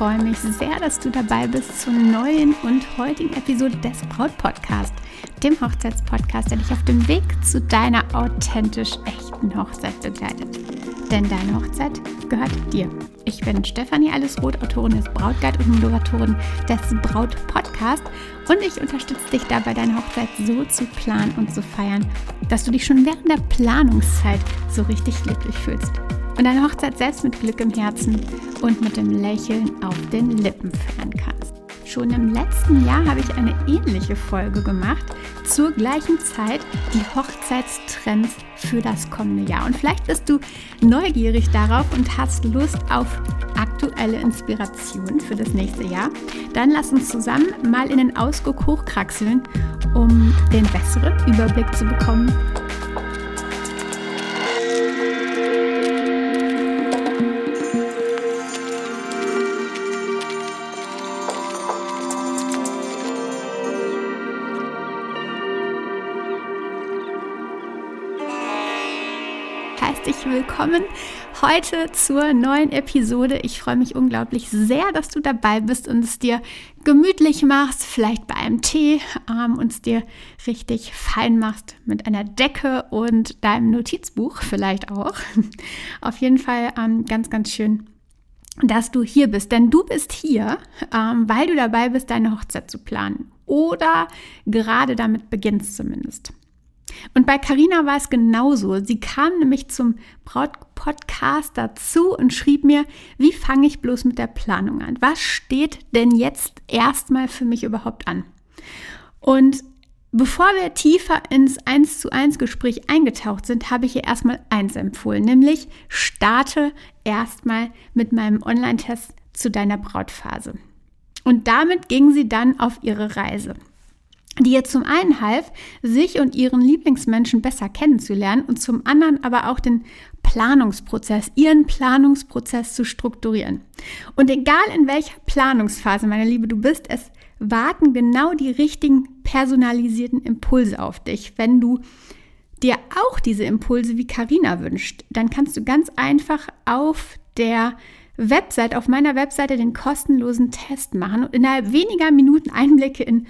freue mich sehr, dass du dabei bist zur neuen und heutigen Episode des Braut Podcast, dem Hochzeitspodcast, der dich auf dem Weg zu deiner authentisch echten Hochzeit begleitet. Denn deine Hochzeit gehört dir. Ich bin Stefanie Allesroth, Autorin des Brautguide und Moderatorin des Braut Podcast und ich unterstütze dich dabei, deine Hochzeit so zu planen und zu feiern, dass du dich schon während der Planungszeit so richtig glücklich fühlst und deine Hochzeit selbst mit Glück im Herzen und mit dem Lächeln auf den Lippen feiern kannst. Schon im letzten Jahr habe ich eine ähnliche Folge gemacht, zur gleichen Zeit die Hochzeitstrends für das kommende Jahr. Und vielleicht bist du neugierig darauf und hast Lust auf aktuelle Inspirationen für das nächste Jahr. Dann lass uns zusammen mal in den Ausguck hochkraxeln, um den besseren Überblick zu bekommen herzlich willkommen heute zur neuen Episode. Ich freue mich unglaublich sehr, dass du dabei bist und es dir gemütlich machst, vielleicht bei einem Tee ähm, und es dir richtig fein machst mit einer Decke und deinem Notizbuch vielleicht auch. Auf jeden Fall ähm, ganz, ganz schön dass du hier bist, denn du bist hier, ähm, weil du dabei bist, deine Hochzeit zu planen oder gerade damit beginnst zumindest. Und bei Carina war es genauso. Sie kam nämlich zum Brautpodcast dazu und schrieb mir, wie fange ich bloß mit der Planung an? Was steht denn jetzt erstmal für mich überhaupt an? Und bevor wir tiefer ins 1 zu 1 Gespräch eingetaucht sind, habe ich ihr erstmal eins empfohlen, nämlich starte erstmal mit meinem Online-Test zu deiner Brautphase. Und damit ging sie dann auf ihre Reise die ihr zum einen half, sich und ihren Lieblingsmenschen besser kennenzulernen und zum anderen aber auch den Planungsprozess, ihren Planungsprozess zu strukturieren. Und egal in welcher Planungsphase, meine Liebe, du bist, es warten genau die richtigen personalisierten Impulse auf dich. Wenn du dir auch diese Impulse wie Karina wünscht, dann kannst du ganz einfach auf der Website, auf meiner Webseite den kostenlosen Test machen und innerhalb weniger Minuten Einblicke in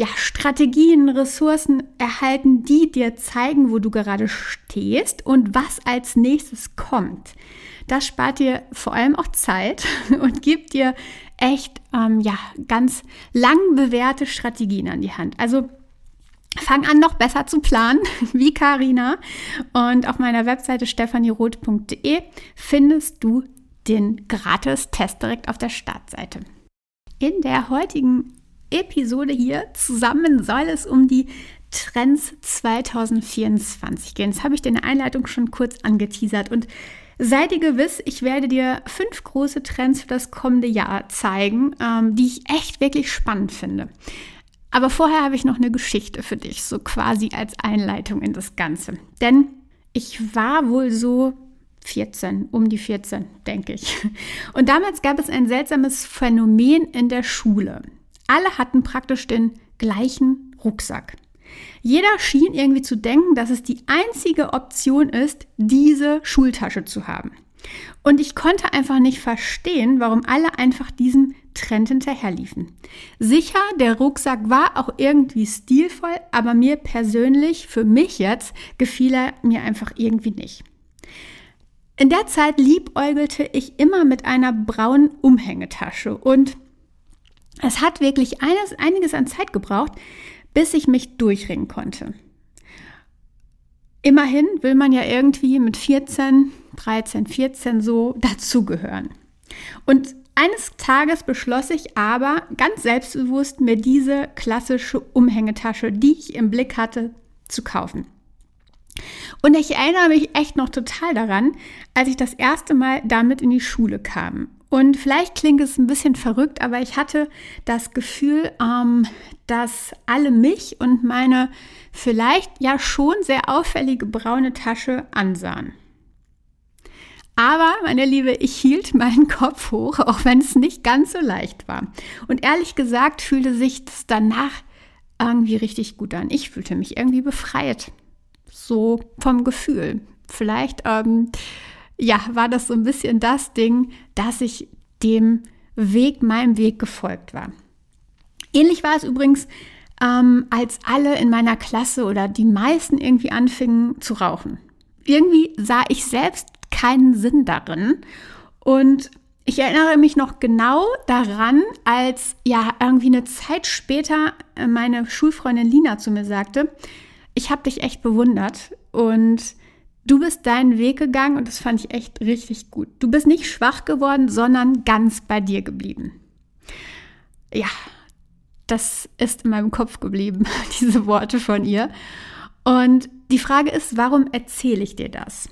ja, Strategien, Ressourcen erhalten, die dir zeigen, wo du gerade stehst und was als nächstes kommt. Das spart dir vor allem auch Zeit und gibt dir echt ähm, ja, ganz lang bewährte Strategien an die Hand. Also fang an, noch besser zu planen, wie Karina. Und auf meiner Webseite stephanieroth.de findest du den Gratis-Test direkt auf der Startseite. In der heutigen Episode hier zusammen soll es um die Trends 2024 gehen. Das habe ich dir in der Einleitung schon kurz angeteasert und Sei dir gewiss, ich werde dir fünf große Trends für das kommende Jahr zeigen, ähm, die ich echt wirklich spannend finde. Aber vorher habe ich noch eine Geschichte für dich, so quasi als Einleitung in das Ganze. Denn ich war wohl so 14, um die 14, denke ich. Und damals gab es ein seltsames Phänomen in der Schule. Alle hatten praktisch den gleichen Rucksack. Jeder schien irgendwie zu denken, dass es die einzige Option ist, diese Schultasche zu haben. Und ich konnte einfach nicht verstehen, warum alle einfach diesem Trend hinterherliefen. Sicher, der Rucksack war auch irgendwie stilvoll, aber mir persönlich, für mich jetzt, gefiel er mir einfach irgendwie nicht. In der Zeit liebäugelte ich immer mit einer braunen Umhängetasche und es hat wirklich eines, einiges an Zeit gebraucht, bis ich mich durchringen konnte. Immerhin will man ja irgendwie mit 14, 13, 14 so dazugehören. Und eines Tages beschloss ich aber ganz selbstbewusst, mir diese klassische Umhängetasche, die ich im Blick hatte, zu kaufen. Und ich erinnere mich echt noch total daran, als ich das erste Mal damit in die Schule kam. Und vielleicht klingt es ein bisschen verrückt, aber ich hatte das Gefühl, ähm, dass alle mich und meine vielleicht ja schon sehr auffällige braune Tasche ansahen. Aber, meine Liebe, ich hielt meinen Kopf hoch, auch wenn es nicht ganz so leicht war. Und ehrlich gesagt fühlte sich das danach irgendwie richtig gut an. Ich fühlte mich irgendwie befreit. So vom Gefühl. Vielleicht ähm, ja, war das so ein bisschen das Ding, dass ich dem Weg, meinem Weg gefolgt war. Ähnlich war es übrigens, ähm, als alle in meiner Klasse oder die meisten irgendwie anfingen zu rauchen. Irgendwie sah ich selbst keinen Sinn darin und ich erinnere mich noch genau daran, als ja irgendwie eine Zeit später meine Schulfreundin Lina zu mir sagte, ich habe dich echt bewundert und du bist deinen Weg gegangen und das fand ich echt richtig gut. Du bist nicht schwach geworden, sondern ganz bei dir geblieben. Ja, das ist in meinem Kopf geblieben, diese Worte von ihr. Und die Frage ist, warum erzähle ich dir das?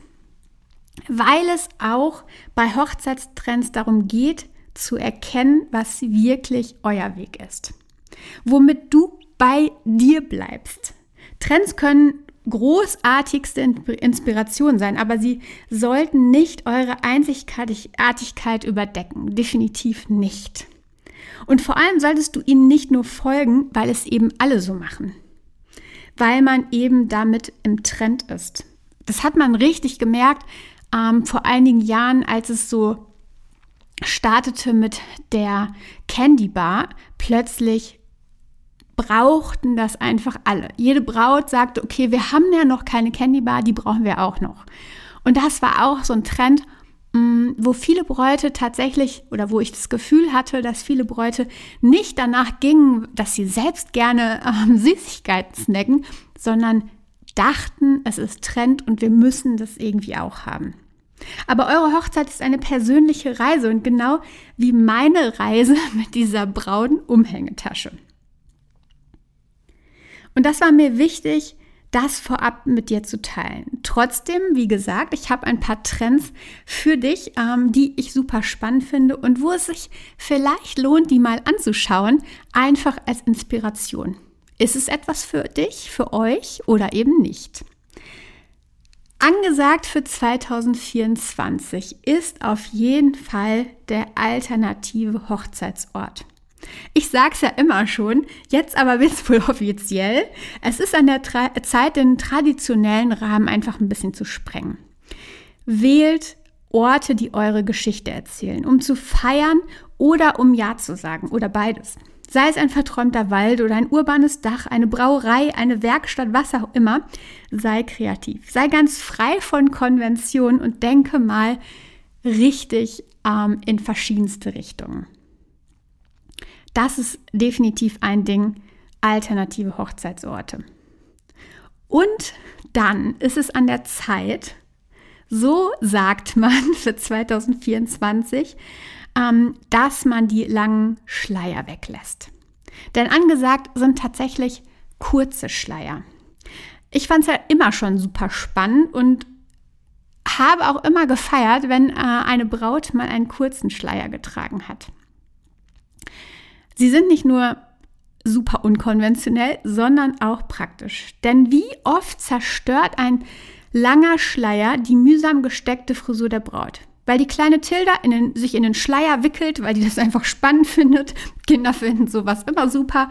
Weil es auch bei Hochzeitstrends darum geht, zu erkennen, was wirklich euer Weg ist. Womit du bei dir bleibst. Trends können großartigste Inspiration sein, aber sie sollten nicht eure Einzigartigkeit überdecken. Definitiv nicht. Und vor allem solltest du ihnen nicht nur folgen, weil es eben alle so machen. Weil man eben damit im Trend ist. Das hat man richtig gemerkt ähm, vor einigen Jahren, als es so startete mit der Candy Bar. Plötzlich brauchten das einfach alle. Jede Braut sagte, okay, wir haben ja noch keine Candy Bar, die brauchen wir auch noch. Und das war auch so ein Trend, mm, wo viele Bräute tatsächlich oder wo ich das Gefühl hatte, dass viele Bräute nicht danach gingen, dass sie selbst gerne ähm, Süßigkeiten snacken, sondern dachten, es ist Trend und wir müssen das irgendwie auch haben. Aber eure Hochzeit ist eine persönliche Reise und genau wie meine Reise mit dieser braunen Umhängetasche. Und das war mir wichtig, das vorab mit dir zu teilen. Trotzdem, wie gesagt, ich habe ein paar Trends für dich, ähm, die ich super spannend finde und wo es sich vielleicht lohnt, die mal anzuschauen, einfach als Inspiration. Ist es etwas für dich, für euch oder eben nicht? Angesagt für 2024 ist auf jeden Fall der alternative Hochzeitsort. Ich sage es ja immer schon, jetzt aber wird es wohl offiziell. Es ist an der Tra Zeit, den traditionellen Rahmen einfach ein bisschen zu sprengen. Wählt Orte, die eure Geschichte erzählen, um zu feiern oder um Ja zu sagen oder beides. Sei es ein verträumter Wald oder ein urbanes Dach, eine Brauerei, eine Werkstatt, was auch immer, sei kreativ. Sei ganz frei von Konventionen und denke mal richtig ähm, in verschiedenste Richtungen. Das ist definitiv ein Ding, alternative Hochzeitsorte. Und dann ist es an der Zeit, so sagt man für 2024, ähm, dass man die langen Schleier weglässt. Denn angesagt sind tatsächlich kurze Schleier. Ich fand es ja immer schon super spannend und habe auch immer gefeiert, wenn äh, eine Braut mal einen kurzen Schleier getragen hat. Sie sind nicht nur super unkonventionell, sondern auch praktisch. Denn wie oft zerstört ein langer Schleier die mühsam gesteckte Frisur der Braut? weil die kleine Tilda in den, sich in den Schleier wickelt, weil die das einfach spannend findet. Kinder finden sowas immer super.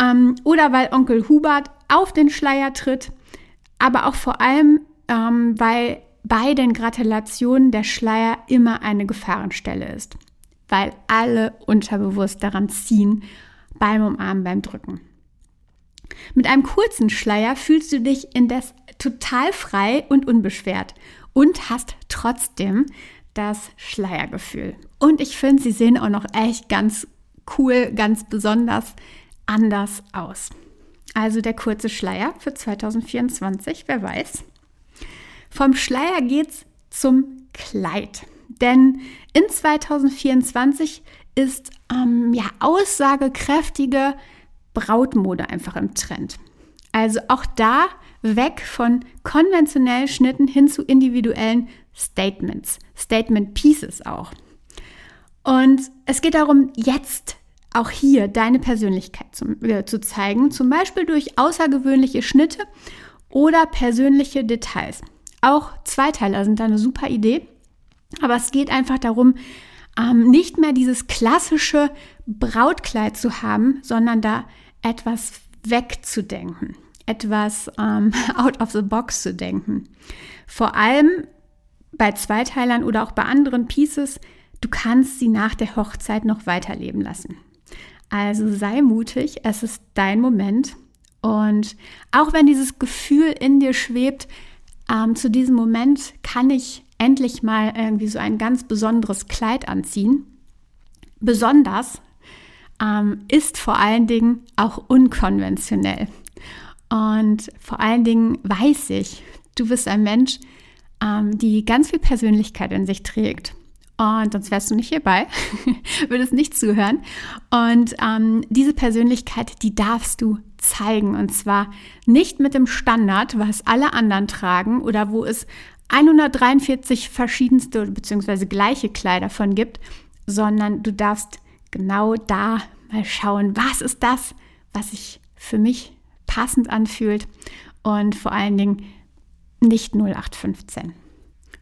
Ähm, oder weil Onkel Hubert auf den Schleier tritt. Aber auch vor allem, ähm, weil bei den Gratulationen der Schleier immer eine Gefahrenstelle ist. Weil alle unterbewusst daran ziehen beim Umarmen, beim Drücken. Mit einem kurzen Schleier fühlst du dich indes total frei und unbeschwert und hast trotzdem das Schleiergefühl. Und ich finde, sie sehen auch noch echt ganz cool, ganz besonders anders aus. Also der kurze Schleier für 2024, wer weiß. Vom Schleier geht's zum Kleid. Denn in 2024 ist ähm, ja aussagekräftige Brautmode einfach im Trend. Also auch da weg von konventionellen Schnitten hin zu individuellen Statements, Statement Pieces auch. Und es geht darum, jetzt auch hier deine Persönlichkeit zu, äh, zu zeigen, zum Beispiel durch außergewöhnliche Schnitte oder persönliche Details. Auch Zweiteiler sind da eine super Idee, aber es geht einfach darum, ähm, nicht mehr dieses klassische Brautkleid zu haben, sondern da etwas wegzudenken, etwas ähm, out of the box zu denken. Vor allem bei Zweiteilern oder auch bei anderen Pieces du kannst sie nach der Hochzeit noch weiterleben lassen. Also sei mutig, es ist dein Moment. Und auch wenn dieses Gefühl in dir schwebt, ähm, zu diesem Moment kann ich endlich mal irgendwie so ein ganz besonderes Kleid anziehen. Besonders ähm, ist vor allen Dingen auch unkonventionell. Und vor allen Dingen weiß ich, du bist ein Mensch, ähm, die ganz viel Persönlichkeit in sich trägt. Und sonst wärst du nicht hierbei, würdest nicht zuhören. Und ähm, diese Persönlichkeit, die darfst du zeigen. Und zwar nicht mit dem Standard, was alle anderen tragen oder wo es 143 verschiedenste bzw. gleiche Kleider von gibt, sondern du darfst genau da mal schauen, was ist das, was sich für mich passend anfühlt und vor allen Dingen nicht 0815.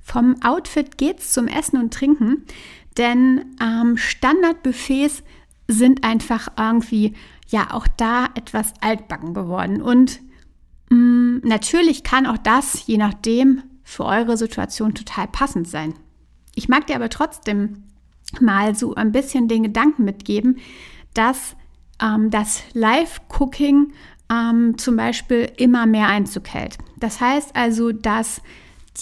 Vom Outfit geht's zum Essen und Trinken, denn ähm, Standardbuffets sind einfach irgendwie ja auch da etwas altbacken geworden. Und mh, mm, natürlich kann auch das, je nachdem, für eure Situation total passend sein. Ich mag dir aber trotzdem mal so ein bisschen den Gedanken mitgeben, dass ähm, das Live-Cooking ähm, zum Beispiel immer mehr Einzug hält. Das heißt also, dass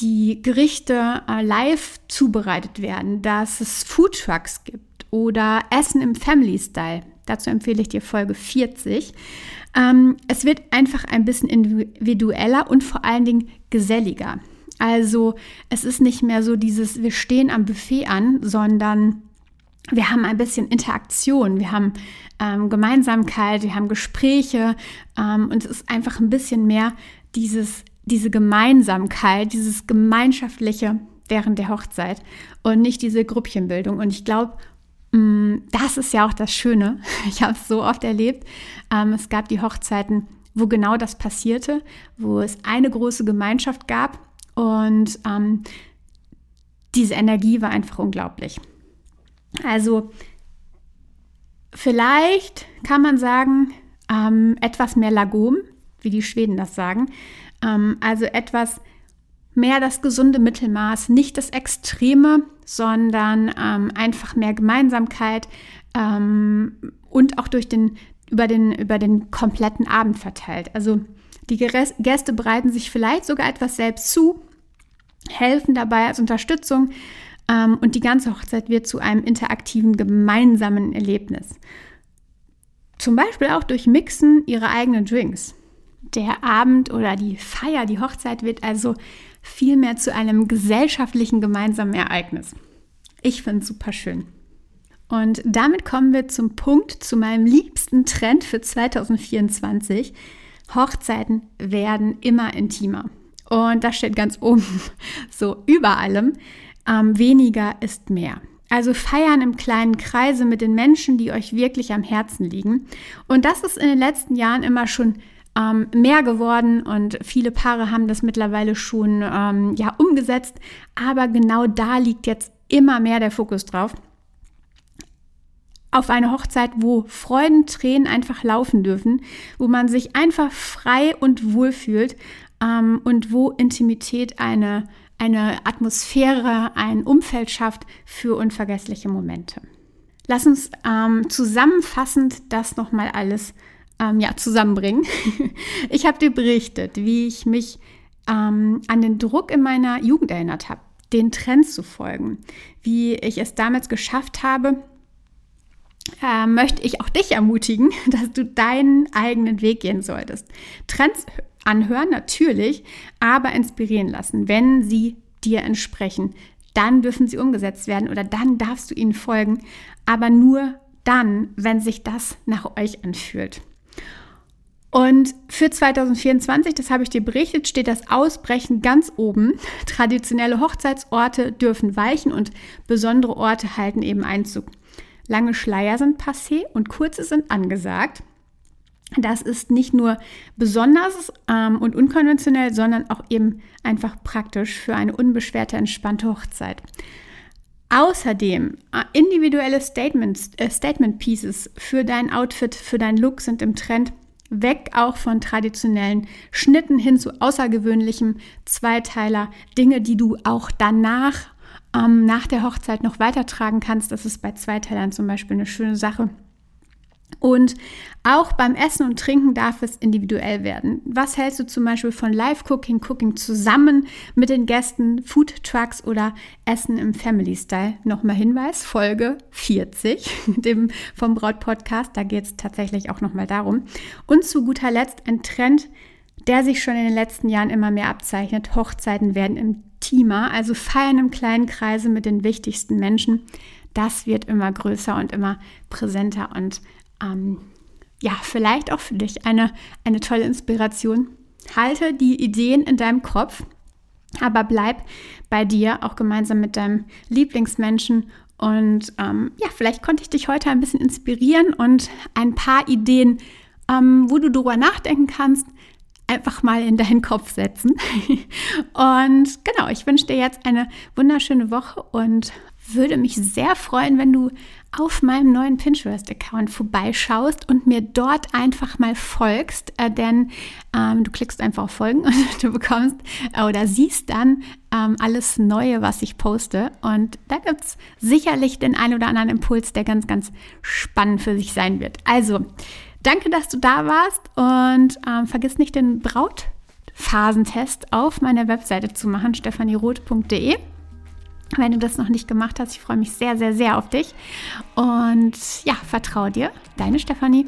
die Gerichte äh, live zubereitet werden, dass es Foodtrucks gibt oder Essen im Family Style. Dazu empfehle ich dir Folge 40. Ähm, es wird einfach ein bisschen individueller und vor allen Dingen geselliger. Also es ist nicht mehr so dieses, wir stehen am Buffet an, sondern wir haben ein bisschen Interaktion, wir haben ähm, Gemeinsamkeit, wir haben Gespräche ähm, und es ist einfach ein bisschen mehr dieses diese Gemeinsamkeit, dieses Gemeinschaftliche während der Hochzeit und nicht diese Gruppchenbildung. Und ich glaube, mm, das ist ja auch das Schöne. Ich habe es so oft erlebt. Ähm, es gab die Hochzeiten, wo genau das passierte, wo es eine große Gemeinschaft gab und ähm, diese Energie war einfach unglaublich. Also vielleicht kann man sagen, ähm, etwas mehr Lagom, wie die Schweden das sagen. Ähm, also etwas mehr das gesunde Mittelmaß, nicht das Extreme, sondern ähm, einfach mehr Gemeinsamkeit ähm, und auch durch den, über, den, über den kompletten Abend verteilt. Also die Gäste bereiten sich vielleicht sogar etwas selbst zu, helfen dabei als Unterstützung ähm, und die ganze Hochzeit wird zu einem interaktiven, gemeinsamen Erlebnis. Zum Beispiel auch durch Mixen ihrer eigenen Drinks. Der Abend oder die Feier, die Hochzeit wird also vielmehr zu einem gesellschaftlichen gemeinsamen Ereignis. Ich finde es super schön. Und damit kommen wir zum Punkt, zu meinem liebsten Trend für 2024. Hochzeiten werden immer intimer. Und das steht ganz oben, so über allem. Ähm, weniger ist mehr. Also feiern im kleinen Kreise mit den Menschen, die euch wirklich am Herzen liegen. Und das ist in den letzten Jahren immer schon ähm, mehr geworden und viele Paare haben das mittlerweile schon ähm, ja, umgesetzt. Aber genau da liegt jetzt immer mehr der Fokus drauf. Auf eine Hochzeit, wo Freudentränen einfach laufen dürfen, wo man sich einfach frei und wohl fühlt ähm, und wo Intimität eine, eine Atmosphäre, ein Umfeld schafft für unvergessliche Momente. Lass uns ähm, zusammenfassend das nochmal alles ähm, ja, zusammenbringen. ich habe dir berichtet, wie ich mich ähm, an den Druck in meiner Jugend erinnert habe, den Trends zu folgen, wie ich es damals geschafft habe, äh, möchte ich auch dich ermutigen, dass du deinen eigenen Weg gehen solltest. Trends anhören natürlich, aber inspirieren lassen, wenn sie dir entsprechen. Dann dürfen sie umgesetzt werden oder dann darfst du ihnen folgen, aber nur dann, wenn sich das nach euch anfühlt. Und für 2024, das habe ich dir berichtet, steht das Ausbrechen ganz oben. Traditionelle Hochzeitsorte dürfen weichen und besondere Orte halten eben Einzug. Lange Schleier sind passé und kurze sind angesagt. Das ist nicht nur besonders ähm, und unkonventionell, sondern auch eben einfach praktisch für eine unbeschwerte, entspannte Hochzeit. Außerdem äh, individuelle Statements, äh, Statement Pieces für dein Outfit, für dein Look sind im Trend weg auch von traditionellen Schnitten hin zu außergewöhnlichem Zweiteiler, Dinge, die du auch danach ähm, nach der Hochzeit noch weitertragen kannst. Das ist bei Zweiteilern zum Beispiel eine schöne Sache. Und auch beim Essen und Trinken darf es individuell werden. Was hältst du zum Beispiel von Live-Cooking, Cooking zusammen mit den Gästen, Food Trucks oder Essen im Family Style? Nochmal Hinweis, Folge 40 dem, vom Braut-Podcast. Da geht es tatsächlich auch nochmal darum. Und zu guter Letzt ein Trend, der sich schon in den letzten Jahren immer mehr abzeichnet. Hochzeiten werden intimer, also feiern im kleinen Kreise mit den wichtigsten Menschen. Das wird immer größer und immer präsenter und ähm, ja, vielleicht auch für dich eine, eine tolle Inspiration. Halte die Ideen in deinem Kopf, aber bleib bei dir, auch gemeinsam mit deinem Lieblingsmenschen. Und ähm, ja, vielleicht konnte ich dich heute ein bisschen inspirieren und ein paar Ideen, ähm, wo du darüber nachdenken kannst, einfach mal in deinen Kopf setzen. und genau, ich wünsche dir jetzt eine wunderschöne Woche und würde mich sehr freuen, wenn du auf meinem neuen Pinterest-Account vorbeischaust und mir dort einfach mal folgst, äh, denn ähm, du klickst einfach auf Folgen und du bekommst äh, oder siehst dann ähm, alles Neue, was ich poste. Und da gibt es sicherlich den einen oder anderen Impuls, der ganz, ganz spannend für sich sein wird. Also, danke, dass du da warst und ähm, vergiss nicht den Brautphasentest auf meiner Webseite zu machen, stephanieroth.de wenn du das noch nicht gemacht hast. Ich freue mich sehr, sehr, sehr auf dich. Und ja, vertraue dir. Deine Stefanie.